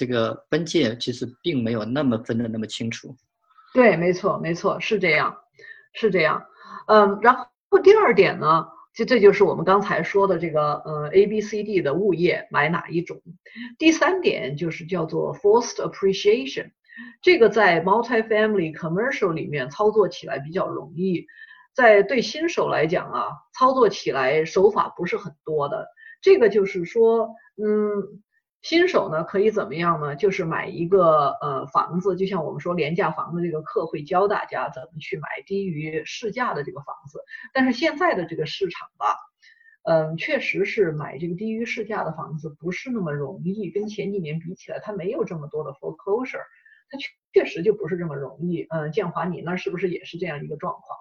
这个分界其实并没有那么分的那么清楚。对，没错，没错，是这样，是这样。嗯，然后第二点呢，就这就是我们刚才说的这个呃 A B C D 的物业买哪一种。第三点就是叫做 forced appreciation，这个在 multi-family commercial 里面操作起来比较容易，在对新手来讲啊，操作起来手法不是很多的。这个就是说，嗯。新手呢可以怎么样呢？就是买一个呃房子，就像我们说廉价房的这个课会教大家怎么去买低于市价的这个房子。但是现在的这个市场吧，嗯，确实是买这个低于市价的房子不是那么容易，跟前几年比起来，它没有这么多的 foreclosure，它确确实就不是这么容易。嗯，建华，你那是不是也是这样一个状况？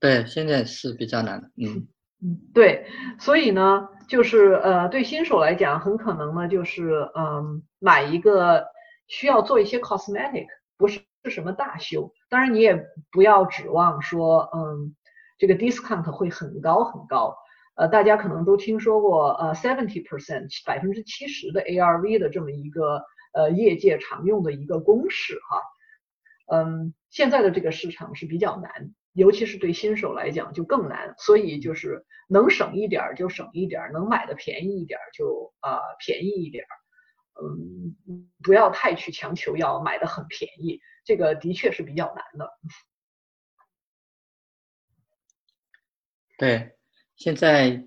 对，现在是比较难。嗯。嗯，对，所以呢，就是呃，对新手来讲，很可能呢，就是嗯，买一个需要做一些 cosmetic，不是是什么大修。当然，你也不要指望说，嗯，这个 discount 会很高很高。呃，大家可能都听说过，呃，seventy percent，百分之七十的 ARV 的这么一个呃业界常用的一个公式哈。嗯，现在的这个市场是比较难。尤其是对新手来讲就更难，所以就是能省一点就省一点，能买的便宜一点就啊便宜一点，嗯，不要太去强求要买的很便宜，这个的确是比较难的。对，现在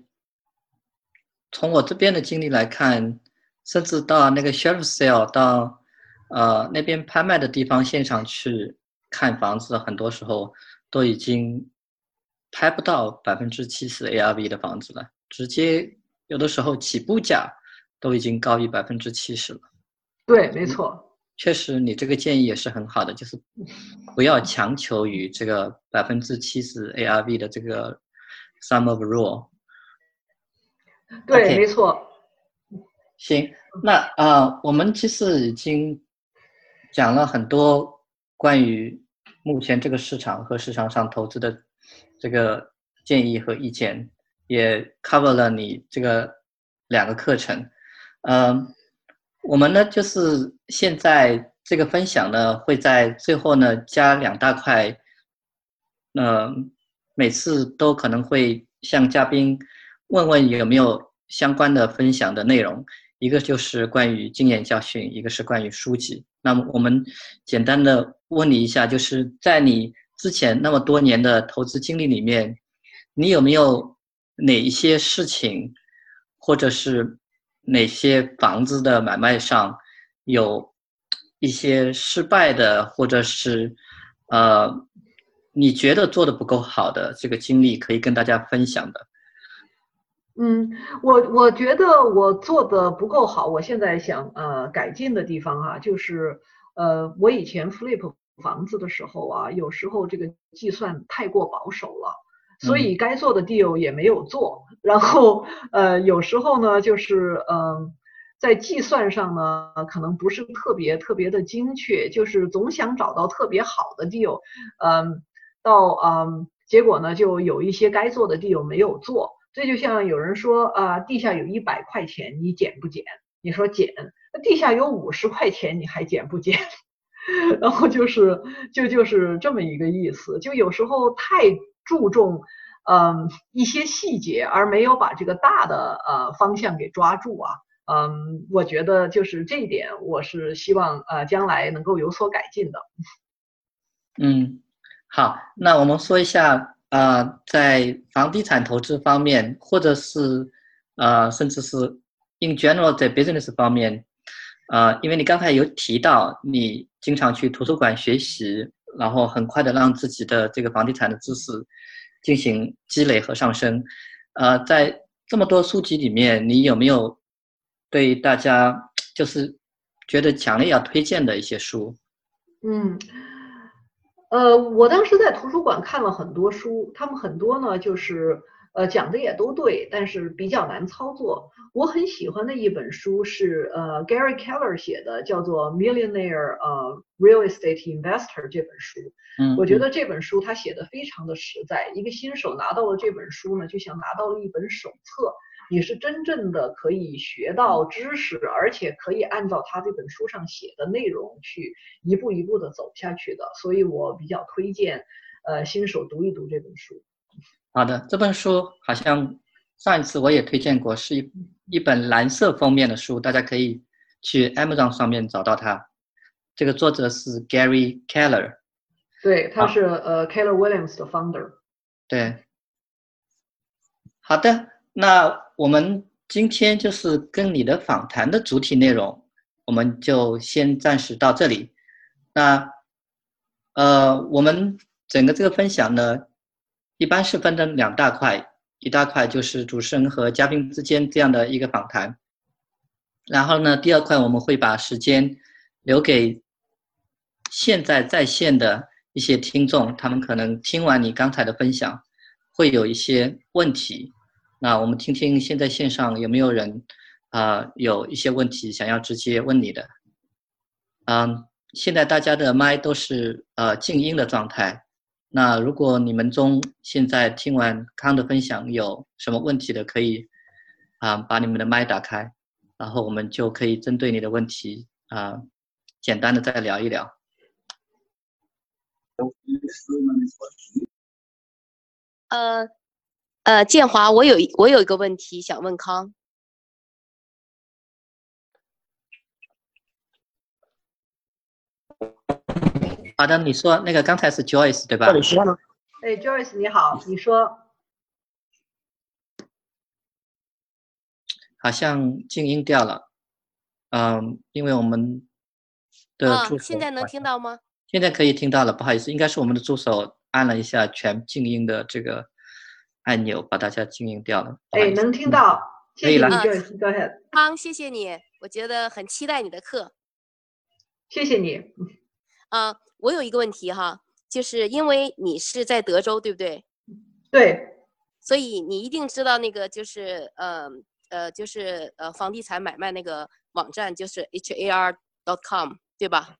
从我这边的经历来看，甚至到那个 shelf sale 到呃那边拍卖的地方现场去看房子，很多时候。都已经拍不到百分之七十 ARV 的房子了，直接有的时候起步价都已经高于百分之七十了。对，没错，确实你这个建议也是很好的，就是不要强求于这个百分之七十 ARV 的这个 sum of rule。对，没错。行，那啊，我们其实已经讲了很多关于。目前这个市场和市场上投资的这个建议和意见，也 cover 了你这个两个课程。嗯，我们呢就是现在这个分享呢会在最后呢加两大块，嗯，每次都可能会向嘉宾问问有没有相关的分享的内容，一个就是关于经验教训，一个是关于书籍。那么我们简单的。问你一下，就是在你之前那么多年的投资经历里面，你有没有哪一些事情，或者是哪些房子的买卖上，有一些失败的，或者是呃，你觉得做的不够好的这个经历，可以跟大家分享的？嗯，我我觉得我做的不够好，我现在想呃改进的地方啊，就是呃，我以前 flip。房子的时候啊，有时候这个计算太过保守了，所以该做的 deal 也没有做。然后呃，有时候呢，就是嗯，在计算上呢，可能不是特别特别的精确，就是总想找到特别好的 deal，嗯，到嗯，结果呢，就有一些该做的 deal 没有做。这就像有人说啊，地下有一百块钱，你捡不捡？你说捡，那地下有五十块钱，你还捡不捡？然后就是就就是这么一个意思，就有时候太注重嗯一些细节，而没有把这个大的呃方向给抓住啊，嗯，我觉得就是这一点，我是希望呃将来能够有所改进的。嗯，好，那我们说一下啊，在房地产投资方面，或者是呃甚至是 in general 在 business 方面。呃，因为你刚才有提到你经常去图书馆学习，然后很快的让自己的这个房地产的知识进行积累和上升。呃，在这么多书籍里面，你有没有对大家就是觉得强烈要推荐的一些书？嗯，呃，我当时在图书馆看了很多书，他们很多呢就是。呃，讲的也都对，但是比较难操作。我很喜欢的一本书是呃 Gary Keller 写的，叫做《Millionaire 呃 Real Estate Investor》这本书。嗯，我觉得这本书他写的非常的实在。一个新手拿到了这本书呢，就像拿到了一本手册，你是真正的可以学到知识，而且可以按照他这本书上写的内容去一步一步的走下去的。所以我比较推荐，呃，新手读一读这本书。好的，这本书好像上一次我也推荐过，是一一本蓝色封面的书，大家可以去 Amazon 上面找到它。这个作者是 Gary Keller，对，他是呃 Keller Williams 的 founder。对，好的，那我们今天就是跟你的访谈的主体内容，我们就先暂时到这里。那呃，我们整个这个分享呢，一般是分成两大块，一大块就是主持人和嘉宾之间这样的一个访谈，然后呢，第二块我们会把时间留给。现在在线的一些听众，他们可能听完你刚才的分享，会有一些问题。那我们听听现在线上有没有人啊，有一些问题想要直接问你的。嗯，现在大家的麦都是呃静音的状态。那如果你们中现在听完康的分享有什么问题的，可以啊把你们的麦打开，然后我们就可以针对你的问题啊简单的再聊一聊。呃，呃，建华，我有我有一个问题想问康。好的，你说那个刚才是 Joyce 对吧？哎，Joyce 你好，你说。好像静音掉了，嗯，因为我们的助手。现在能听到吗？现在可以听到了，不好意思，应该是我们的助手按了一下全静音的这个按钮，把大家静音掉了。哎，能听到，可以了。康，谢谢你，我觉得很期待你的课。谢谢你。啊，我有一个问题哈，就是因为你是在德州，对不对？对。所以你一定知道那个就是呃呃就是呃房地产买卖那个网站，就是 H A R dot com 对吧？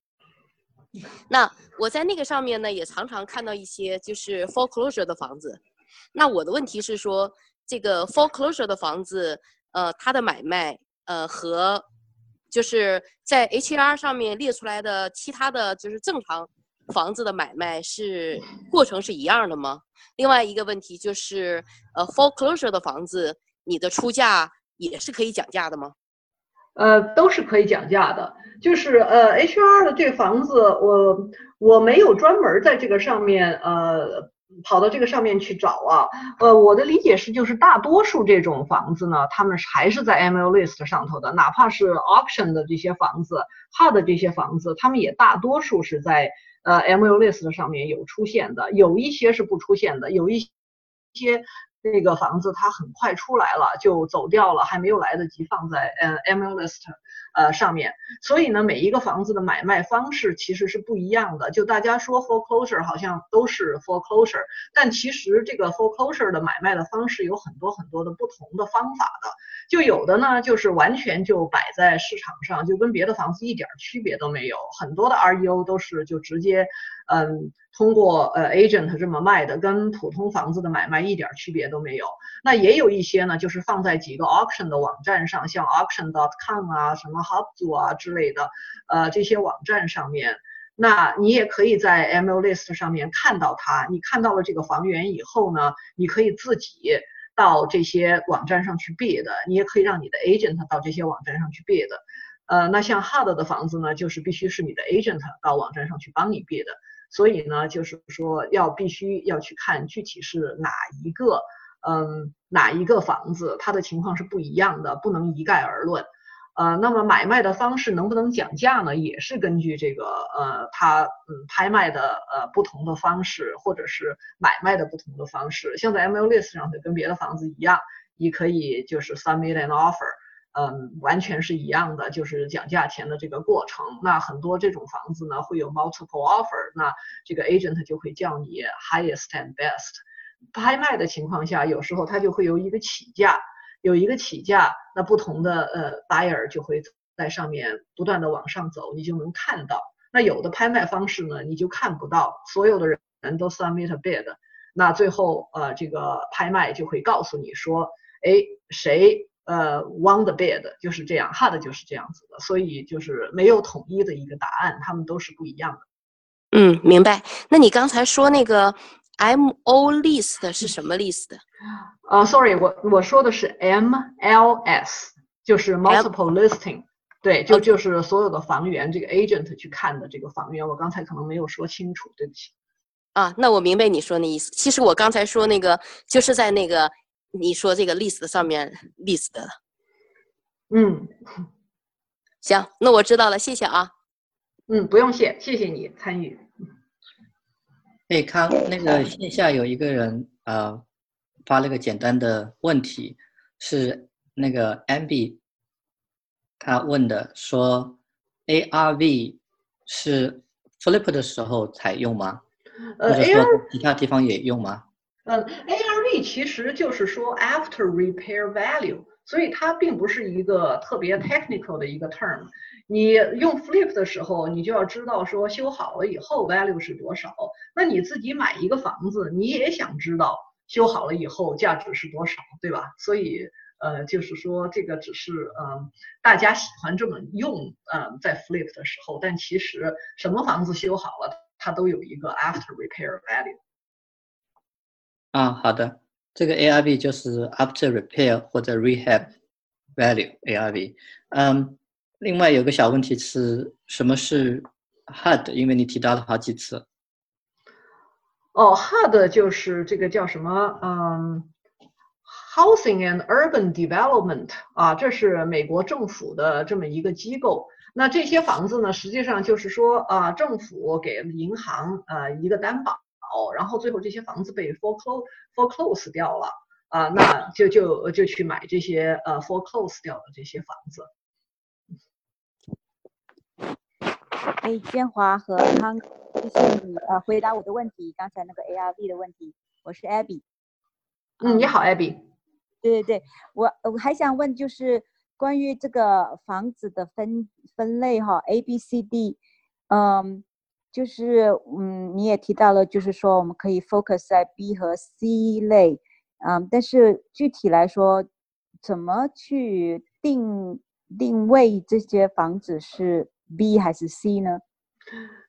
那我在那个上面呢，也常常看到一些就是 foreclosure 的房子。那我的问题是说，这个 foreclosure 的房子，呃，它的买卖，呃，和就是在 HR 上面列出来的其他的就是正常房子的买卖是过程是一样的吗？另外一个问题就是，呃，foreclosure 的房子，你的出价也是可以讲价的吗？呃，都是可以讲价的。就是呃，HR 的这房子，我我没有专门在这个上面呃跑到这个上面去找啊。呃，我的理解是，就是大多数这种房子呢，他们还是在 MU List 上头的，哪怕是 Auction 的这些房子 Hard 的这些房子，他们也大多数是在呃 MU List 上面有出现的，有一些是不出现的，有一些。那个房子它很快出来了，就走掉了，还没有来得及放在呃 MLS 呃上面。所以呢，每一个房子的买卖方式其实是不一样的。就大家说 foreclosure 好像都是 foreclosure，但其实这个 foreclosure 的买卖的方式有很多很多的不同的方法的。就有的呢，就是完全就摆在市场上，就跟别的房子一点区别都没有。很多的 REO 都是就直接嗯。通过呃 agent 这么卖的，跟普通房子的买卖一点区别都没有。那也有一些呢，就是放在几个 auction 的网站上，像 auction dot com 啊、什么 Hubzu 啊之类的，呃这些网站上面，那你也可以在 MLIST 上面看到它。你看到了这个房源以后呢，你可以自己到这些网站上去 bid，你也可以让你的 agent 到这些网站上去 bid。呃，那像 HUD 的房子呢，就是必须是你的 agent 到网站上去帮你 bid。所以呢，就是说要必须要去看具体是哪一个，嗯，哪一个房子，它的情况是不一样的，不能一概而论。呃，那么买卖的方式能不能讲价呢？也是根据这个，呃，它嗯拍卖的呃不同的方式，或者是买卖的不同的方式。像在 MLS 上，就跟别的房子一样，你可以就是 submit an offer。嗯，完全是一样的，就是讲价钱的这个过程。那很多这种房子呢，会有 multiple offer，那这个 agent 就会叫你 highest and best。拍卖的情况下，有时候它就会有一个起价，有一个起价，那不同的呃 buyer 就会在上面不断的往上走，你就能看到。那有的拍卖方式呢，你就看不到，所有的人都 submit a bid，那最后呃这个拍卖就会告诉你说。哎，谁呃 won the bid，就是这样，hard 就是这样子的，所以就是没有统一的一个答案，他们都是不一样的。嗯，明白。那你刚才说那个 M O list 是什么 list？啊，sorry，我我说的是 M L S，就是 multiple listing。对，就就是所有的房源，这个 agent 去看的这个房源，我刚才可能没有说清楚，对不起。啊，那我明白你说那意思。其实我刚才说那个，就是在那个你说这个 list 上面 list 的。嗯，行，那我知道了，谢谢啊。嗯，不用谢，谢谢你参与。哎，康，那个线下有一个人啊，发了个简单的问题，是那个 Ambi。他问的说，ARV 是 flip 的时候才用吗？呃，ARV 其他地方也用吗？嗯其实就是说 after repair value，所以它并不是一个特别 technical 的一个 term。你用 flip 的时候，你就要知道说修好了以后 value 是多少。那你自己买一个房子，你也想知道修好了以后价值是多少，对吧？所以。呃，就是说这个只是嗯，大家喜欢这么用，嗯，在 flip 的时候，但其实什么房子修好了，它都有一个 after repair value。啊，好的，这个 ARV 就是 after repair 或者 rehab value ARV。嗯，另外有个小问题是什么是 HUD？因为你提到了好几次。哦，HUD 就是这个叫什么？嗯。Housing and Urban Development 啊，这是美国政府的这么一个机构。那这些房子呢，实际上就是说啊，政府给银行呃一个担保，然后最后这些房子被 foreclose foreclose 掉了啊，那就就就去买这些呃 foreclose 掉的这些房子。哎，建华和康，谢谢你呃回答我的问题，刚才那个 ARV 的问题，我是 Abby。嗯，你好，Abby。对对对，我我还想问，就是关于这个房子的分分类哈，A、B、C、D，嗯，就是嗯，你也提到了，就是说我们可以 focus 在 B 和 C 类，嗯，但是具体来说，怎么去定定位这些房子是 B 还是 C 呢？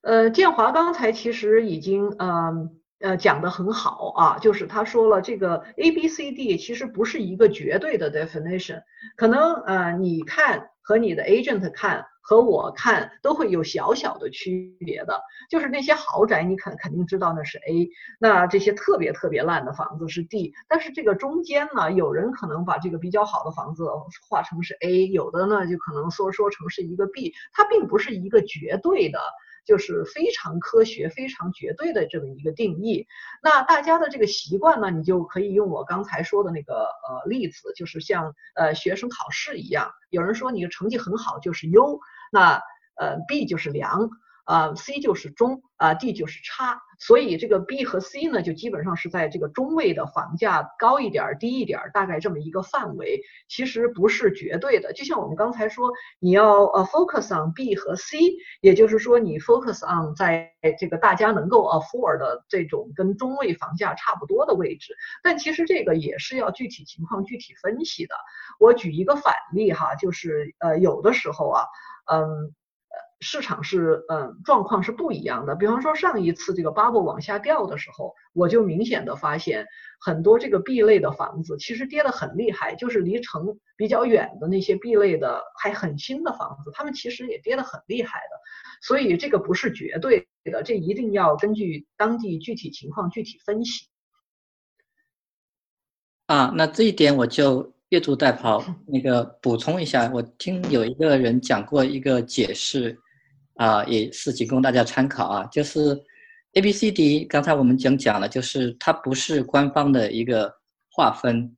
呃，建华刚才其实已经嗯。呃，讲的很好啊，就是他说了，这个 A B C D 其实不是一个绝对的 definition，可能呃，你看和你的 agent 看和我看都会有小小的区别的，就是那些豪宅你肯肯定知道那是 A，那这些特别特别烂的房子是 D，但是这个中间呢，有人可能把这个比较好的房子画成是 A，有的呢就可能说说成是一个 B，它并不是一个绝对的。就是非常科学、非常绝对的这么一个定义。那大家的这个习惯呢，你就可以用我刚才说的那个呃例子，就是像呃学生考试一样，有人说你的成绩很好就是优，那呃 B 就是良。啊，C 就是中，啊，D 就是差，所以这个 B 和 C 呢，就基本上是在这个中位的房价高一点儿、低一点儿，大概这么一个范围，其实不是绝对的。就像我们刚才说，你要呃 focus on B 和 C，也就是说你 focus on 在这个大家能够 afford 的这种跟中位房价差不多的位置，但其实这个也是要具体情况具体分析的。我举一个反例哈，就是呃有的时候啊，嗯。市场是嗯状况是不一样的，比方说上一次这个 bubble 往下掉的时候，我就明显的发现很多这个 B 类的房子其实跌得很厉害，就是离城比较远的那些 B 类的还很新的房子，他们其实也跌得很厉害的，所以这个不是绝对的，这一定要根据当地具体情况具体分析。啊，那这一点我就越俎代庖，那个补充一下，我听有一个人讲过一个解释。啊，也是仅供大家参考啊。就是 A、B、C、D，刚才我们讲讲了，就是它不是官方的一个划分，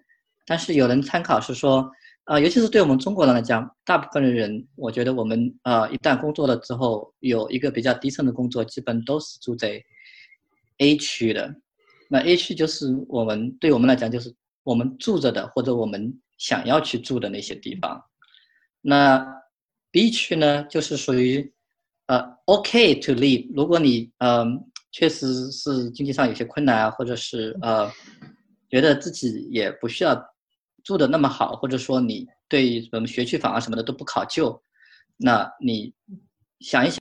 但是有人参考是说，啊，尤其是对我们中国人来讲，大部分的人，我觉得我们啊，一旦工作了之后，有一个比较低层的工作，基本都是住在 A 区的。那 A 区就是我们对我们来讲，就是我们住着的或者我们想要去住的那些地方。那 B 区呢，就是属于。呃，OK to leave。如果你嗯确实是经济上有些困难啊，或者是呃觉得自己也不需要住的那么好，或者说你对什么学区房啊什么的都不考究，那你想一想，